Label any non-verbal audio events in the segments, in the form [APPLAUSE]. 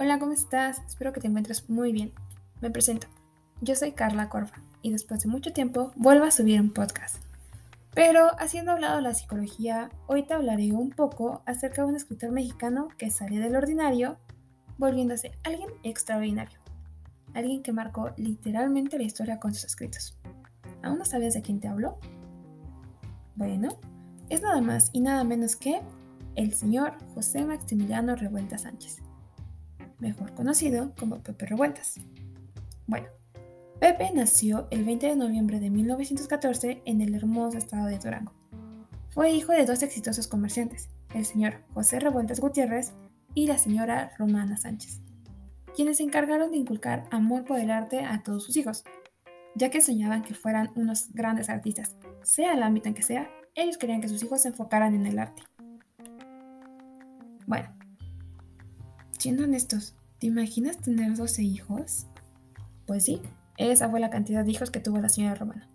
Hola, ¿cómo estás? Espero que te encuentres muy bien. Me presento. Yo soy Carla Corva y después de mucho tiempo vuelvo a subir un podcast. Pero haciendo hablado de la psicología, hoy te hablaré un poco acerca de un escritor mexicano que salió del ordinario volviéndose alguien extraordinario. Alguien que marcó literalmente la historia con sus escritos. ¿Aún no sabes de quién te hablo? Bueno, es nada más y nada menos que el señor José Maximiliano Revuelta Sánchez mejor conocido como Pepe Revueltas. Bueno, Pepe nació el 20 de noviembre de 1914 en el hermoso estado de Durango. Fue hijo de dos exitosos comerciantes, el señor José Revueltas Gutiérrez y la señora Romana Sánchez, quienes se encargaron de inculcar amor por el arte a todos sus hijos, ya que soñaban que fueran unos grandes artistas, sea el ámbito en que sea, ellos querían que sus hijos se enfocaran en el arte. Bueno, Siendo honestos, ¿te imaginas tener 12 hijos? Pues sí, esa fue la cantidad de hijos que tuvo la señora Romana.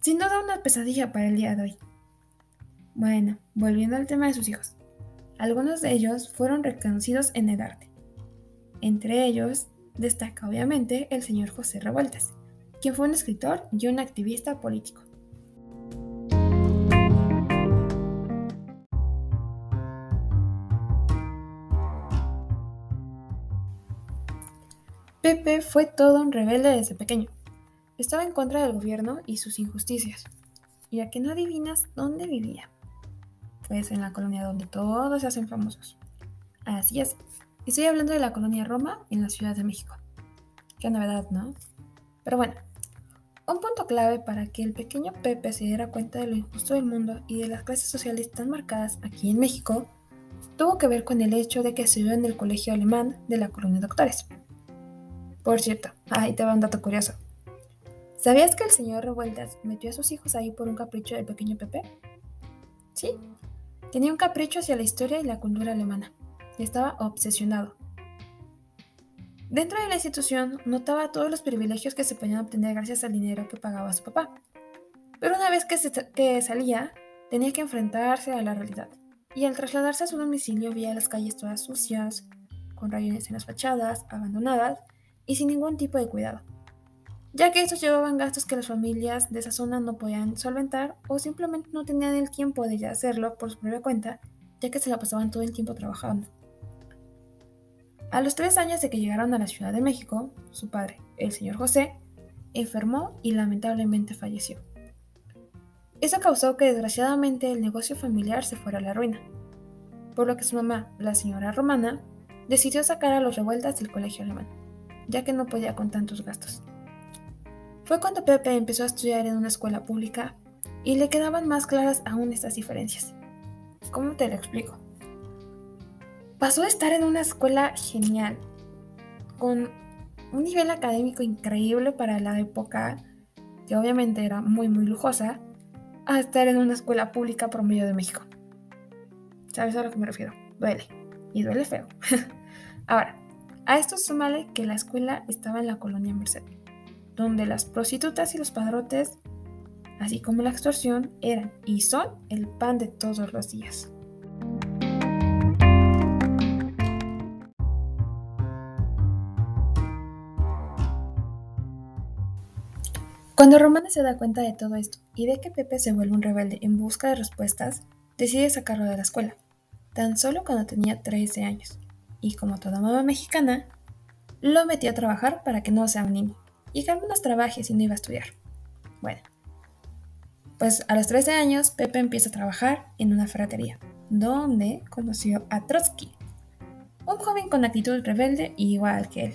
Sin duda una pesadilla para el día de hoy. Bueno, volviendo al tema de sus hijos. Algunos de ellos fueron reconocidos en el arte. Entre ellos destaca obviamente el señor José Revueltas, quien fue un escritor y un activista político. Pepe fue todo un rebelde desde pequeño. Estaba en contra del gobierno y sus injusticias. Y a que no adivinas dónde vivía. Pues en la colonia donde todos se hacen famosos. Así es. Estoy hablando de la colonia Roma en la Ciudad de México. Qué novedad, ¿no? Pero bueno, un punto clave para que el pequeño Pepe se diera cuenta de lo injusto del mundo y de las clases sociales tan marcadas aquí en México tuvo que ver con el hecho de que estudió en el colegio alemán de la colonia Doctores. Por cierto, ahí te va un dato curioso. ¿Sabías que el señor Revueltas metió a sus hijos ahí por un capricho del pequeño Pepe? Sí, tenía un capricho hacia la historia y la cultura alemana. Y estaba obsesionado. Dentro de la institución notaba todos los privilegios que se podían obtener gracias al dinero que pagaba su papá. Pero una vez que, salía, tenía que enfrentarse a la realidad. Y al trasladarse a su domicilio veía las calles todas sucias, con rayones en las fachadas, abandonadas, y sin ningún tipo de cuidado, ya que estos llevaban gastos que las familias de esa zona no podían solventar o simplemente no tenían el tiempo de hacerlo por su propia cuenta, ya que se la pasaban todo el tiempo trabajando. A los tres años de que llegaron a la Ciudad de México, su padre, el señor José, enfermó y lamentablemente falleció. Eso causó que desgraciadamente el negocio familiar se fuera a la ruina, por lo que su mamá, la señora Romana, decidió sacar a los revueltas del colegio alemán ya que no podía con tantos gastos. Fue cuando Pepe empezó a estudiar en una escuela pública y le quedaban más claras aún estas diferencias. ¿Cómo te lo explico? Pasó a estar en una escuela genial, con un nivel académico increíble para la época, que obviamente era muy muy lujosa, a estar en una escuela pública promedio de México. ¿Sabes a lo que me refiero? Duele. Y duele feo. [LAUGHS] Ahora, a esto súmale que la escuela estaba en la colonia Merced, donde las prostitutas y los padrotes, así como la extorsión, eran y son el pan de todos los días. Cuando Romana se da cuenta de todo esto y ve que Pepe se vuelve un rebelde en busca de respuestas, decide sacarlo de la escuela, tan solo cuando tenía 13 años y como toda mamá mexicana, lo metió a trabajar para que no sea un niño y que al menos trabaje si no iba a estudiar. Bueno, pues a los 13 años Pepe empieza a trabajar en una ferretería, donde conoció a Trotsky, un joven con actitud rebelde igual que él.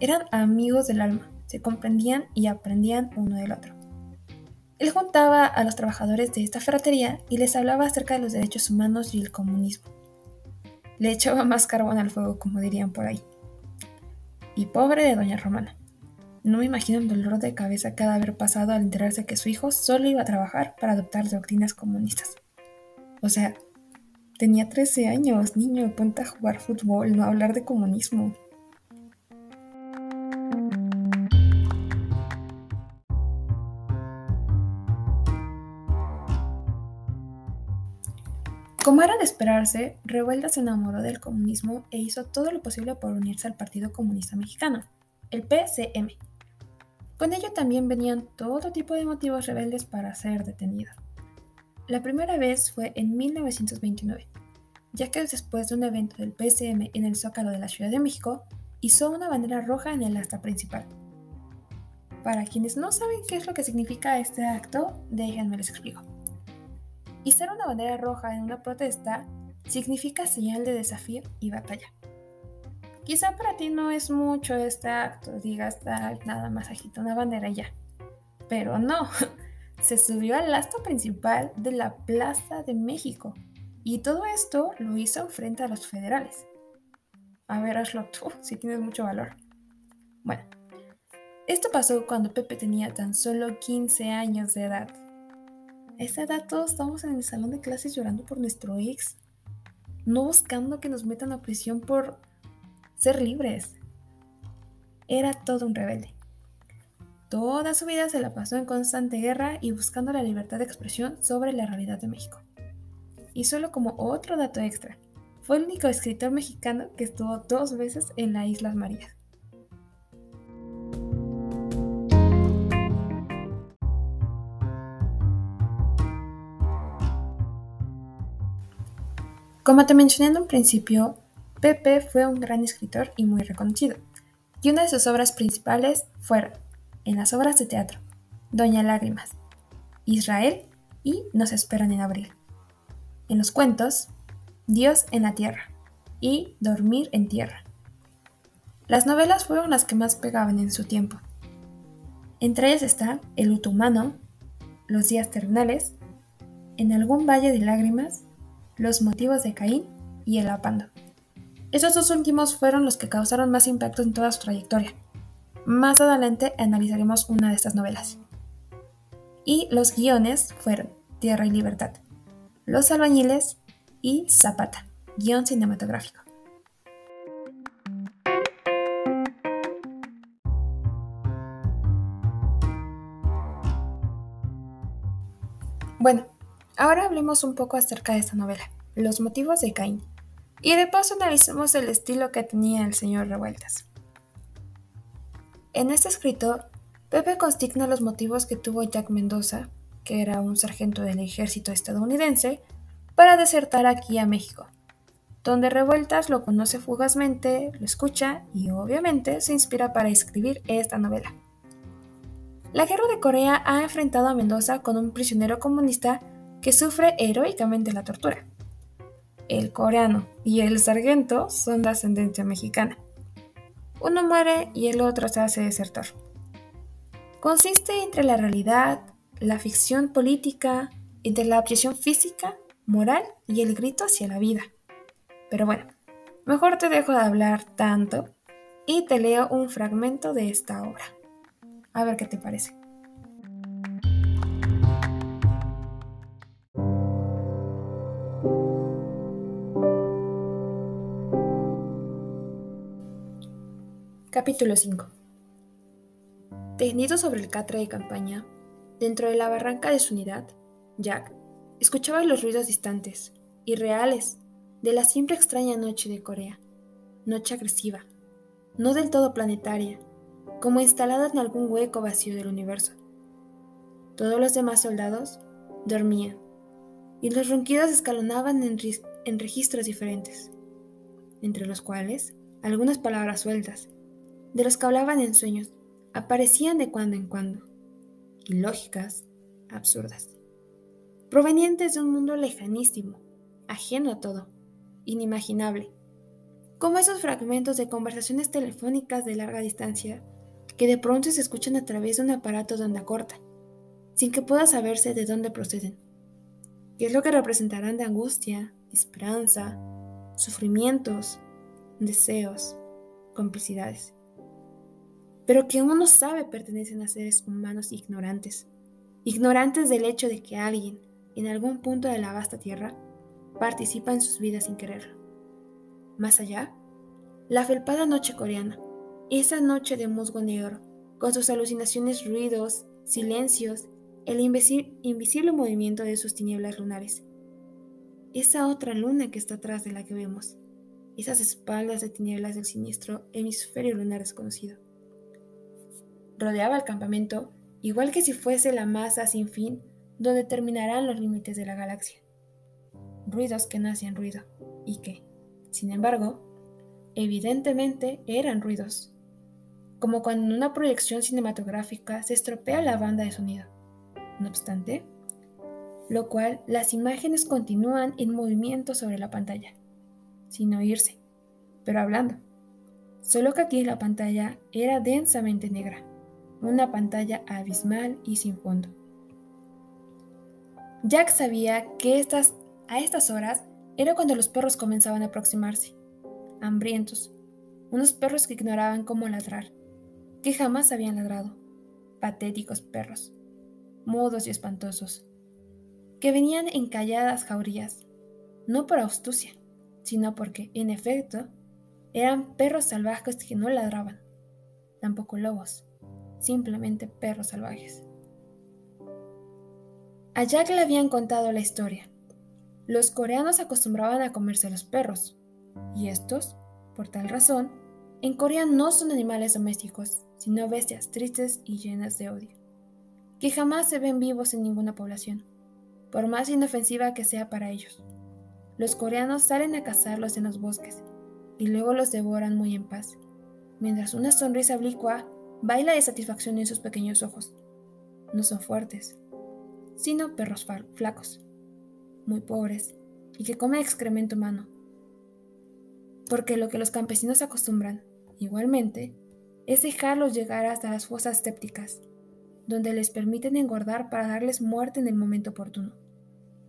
Eran amigos del alma, se comprendían y aprendían uno del otro. Él juntaba a los trabajadores de esta ferretería y les hablaba acerca de los derechos humanos y el comunismo le echaba más carbón al fuego, como dirían por ahí. Y pobre de doña Romana. No me imagino el dolor de cabeza que ha de haber pasado al enterarse que su hijo solo iba a trabajar para adoptar doctrinas comunistas. O sea, tenía 13 años, niño, ponte a jugar fútbol, no hablar de comunismo. Como era de esperarse, Revuelta se enamoró del comunismo e hizo todo lo posible por unirse al Partido Comunista Mexicano, el PCM. Con ello también venían todo tipo de motivos rebeldes para ser detenido. La primera vez fue en 1929, ya que después de un evento del PCM en el Zócalo de la Ciudad de México, hizo una bandera roja en el asta principal. Para quienes no saben qué es lo que significa este acto, déjenme les explico. Izar una bandera roja en una protesta significa señal de desafío y batalla. Quizá para ti no es mucho este acto, digas nada más agita una bandera y ya. Pero no, [LAUGHS] se subió al asta principal de la Plaza de México y todo esto lo hizo frente a los federales. A ver, hazlo tú, [LAUGHS] si tienes mucho valor. Bueno, esto pasó cuando Pepe tenía tan solo 15 años de edad esa edad todos estamos en el salón de clases llorando por nuestro ex, no buscando que nos metan a prisión por ser libres. Era todo un rebelde. Toda su vida se la pasó en constante guerra y buscando la libertad de expresión sobre la realidad de México. Y solo como otro dato extra, fue el único escritor mexicano que estuvo dos veces en la Islas Marías. Como te mencioné en un principio, Pepe fue un gran escritor y muy reconocido, y una de sus obras principales fueron, en las obras de teatro, Doña Lágrimas, Israel y Nos esperan en abril. En los cuentos, Dios en la tierra y Dormir en tierra. Las novelas fueron las que más pegaban en su tiempo. Entre ellas están El luto humano, Los días terminales, En algún valle de lágrimas los motivos de Caín y el apando. Esos dos últimos fueron los que causaron más impacto en toda su trayectoria. Más adelante analizaremos una de estas novelas. Y los guiones fueron Tierra y Libertad, Los albañiles y Zapata, guion cinematográfico. Bueno, Ahora hablemos un poco acerca de esta novela, los motivos de Caín, y de paso analicemos el estilo que tenía el señor Revueltas. En este escrito, Pepe consigna los motivos que tuvo Jack Mendoza, que era un sargento del ejército estadounidense, para desertar aquí a México, donde Revueltas lo conoce fugazmente, lo escucha y obviamente se inspira para escribir esta novela. La guerra de Corea ha enfrentado a Mendoza con un prisionero comunista que sufre heroicamente la tortura. El coreano y el sargento son de ascendencia mexicana. Uno muere y el otro se hace desertor. Consiste entre la realidad, la ficción política, entre la obsesión física, moral y el grito hacia la vida. Pero bueno, mejor te dejo de hablar tanto y te leo un fragmento de esta obra. A ver qué te parece. Capítulo 5 Tendido sobre el catre de campaña, dentro de la barranca de su unidad, Jack escuchaba los ruidos distantes y reales de la siempre extraña noche de Corea, noche agresiva, no del todo planetaria, como instalada en algún hueco vacío del universo. Todos los demás soldados dormían, y los ronquidos escalonaban en registros diferentes, entre los cuales algunas palabras sueltas de los que hablaban en sueños, aparecían de cuando en cuando, ilógicas, absurdas, provenientes de un mundo lejanísimo, ajeno a todo, inimaginable, como esos fragmentos de conversaciones telefónicas de larga distancia que de pronto se escuchan a través de un aparato de onda corta, sin que pueda saberse de dónde proceden, qué es lo que representarán de angustia, esperanza, sufrimientos, deseos, complicidades pero que uno sabe pertenecen a seres humanos ignorantes, ignorantes del hecho de que alguien, en algún punto de la vasta tierra, participa en sus vidas sin quererlo. Más allá, la felpada noche coreana, esa noche de musgo negro, con sus alucinaciones, ruidos, silencios, el invisible movimiento de sus tinieblas lunares. esa otra luna que está atrás de la que vemos, esas espaldas de tinieblas del siniestro hemisferio lunar desconocido. Rodeaba el campamento igual que si fuese la masa sin fin donde terminarán los límites de la galaxia. Ruidos que no hacían ruido y que, sin embargo, evidentemente eran ruidos, como cuando en una proyección cinematográfica se estropea la banda de sonido. No obstante, lo cual las imágenes continúan en movimiento sobre la pantalla, sin oírse, pero hablando. Solo que aquí la pantalla era densamente negra, una pantalla abismal y sin fondo. Jack sabía que estas, a estas horas era cuando los perros comenzaban a aproximarse, hambrientos, unos perros que ignoraban cómo ladrar, que jamás habían ladrado, patéticos perros, mudos y espantosos, que venían en calladas jaurías, no por astucia, sino porque, en efecto, eran perros salvajes que no ladraban, tampoco lobos, simplemente perros salvajes. A Jack le habían contado la historia. Los coreanos acostumbraban a comerse a los perros, y estos, por tal razón, en Corea no son animales domésticos, sino bestias tristes y llenas de odio, que jamás se ven vivos en ninguna población por más inofensiva que sea para ellos. Los coreanos salen a cazarlos en los bosques y luego los devoran muy en paz, mientras una sonrisa oblicua baila de satisfacción en sus pequeños ojos. No son fuertes, sino perros flacos, muy pobres y que comen excremento humano. Porque lo que los campesinos acostumbran, igualmente, es dejarlos llegar hasta las fosas sépticas donde les permiten engordar para darles muerte en el momento oportuno.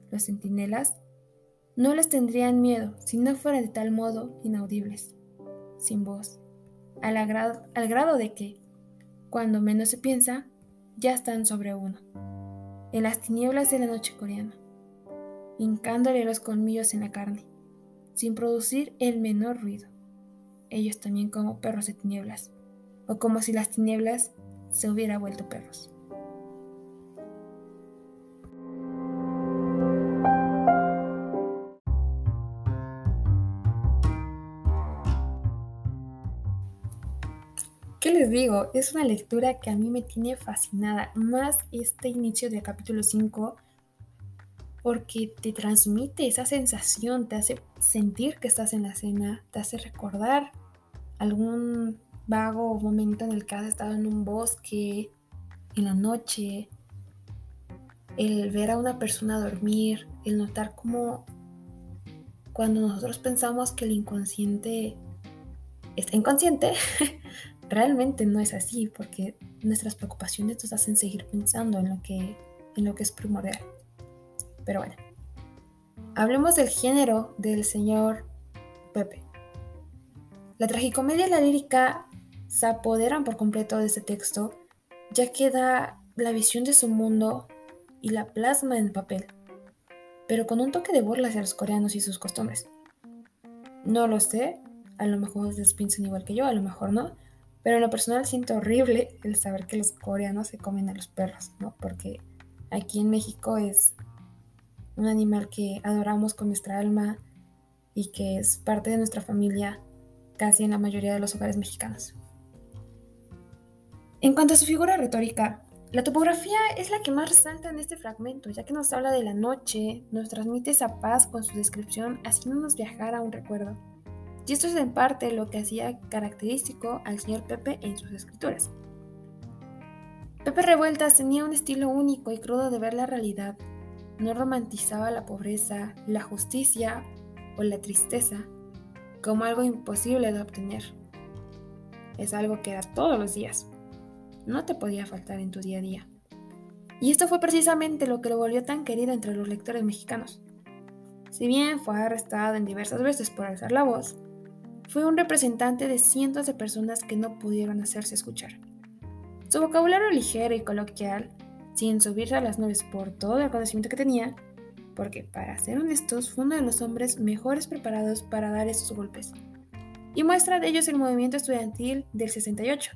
Los centinelas no les tendrían miedo si no fueran de tal modo inaudibles, sin voz, al, al grado de que, cuando menos se piensa, ya están sobre uno, en las tinieblas de la noche coreana, hincándole los colmillos en la carne, sin producir el menor ruido. Ellos también como perros de tinieblas, o como si las tinieblas se hubiera vuelto perros. ¿Qué les digo? Es una lectura que a mí me tiene fascinada, más este inicio del capítulo 5, porque te transmite esa sensación, te hace sentir que estás en la escena, te hace recordar algún vago momento en el que has estado en un bosque, en la noche, el ver a una persona dormir, el notar cómo cuando nosotros pensamos que el inconsciente está inconsciente, [LAUGHS] realmente no es así, porque nuestras preocupaciones nos hacen seguir pensando en lo que, en lo que es primordial. Pero bueno, hablemos del género del señor Pepe. La tragicomedia y la lírica se apoderan por completo de este texto, ya que da la visión de su mundo y la plasma en papel, pero con un toque de burla hacia los coreanos y sus costumbres. No lo sé, a lo mejor ustedes piensan igual que yo, a lo mejor no, pero en lo personal siento horrible el saber que los coreanos se comen a los perros, ¿no? Porque aquí en México es un animal que adoramos con nuestra alma y que es parte de nuestra familia casi en la mayoría de los hogares mexicanos. En cuanto a su figura retórica, la topografía es la que más resalta en este fragmento, ya que nos habla de la noche, nos transmite esa paz con su descripción, haciéndonos viajar a un recuerdo. Y esto es en parte lo que hacía característico al señor Pepe en sus escrituras. Pepe Revueltas tenía un estilo único y crudo de ver la realidad. No romantizaba la pobreza, la justicia o la tristeza como algo imposible de obtener. Es algo que era todos los días. No te podía faltar en tu día a día. Y esto fue precisamente lo que lo volvió tan querido entre los lectores mexicanos. Si bien fue arrestado en diversas veces por alzar la voz, fue un representante de cientos de personas que no pudieron hacerse escuchar. Su vocabulario ligero y coloquial, sin subirse a las nubes por todo el conocimiento que tenía, porque para ser honestos fue uno de los hombres mejores preparados para dar esos golpes. Y muestra de ellos el movimiento estudiantil del 68,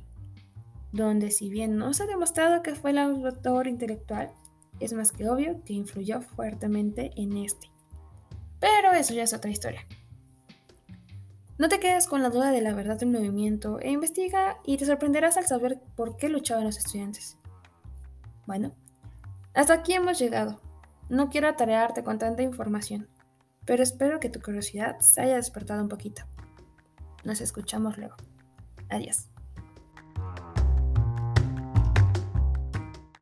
donde si bien no se ha demostrado que fue el autor intelectual, es más que obvio que influyó fuertemente en este Pero eso ya es otra historia. No te quedes con la duda de la verdad del movimiento e investiga y te sorprenderás al saber por qué luchaban los estudiantes. Bueno, hasta aquí hemos llegado. No quiero atarearte con tanta información, pero espero que tu curiosidad se haya despertado un poquito. Nos escuchamos luego. Adiós.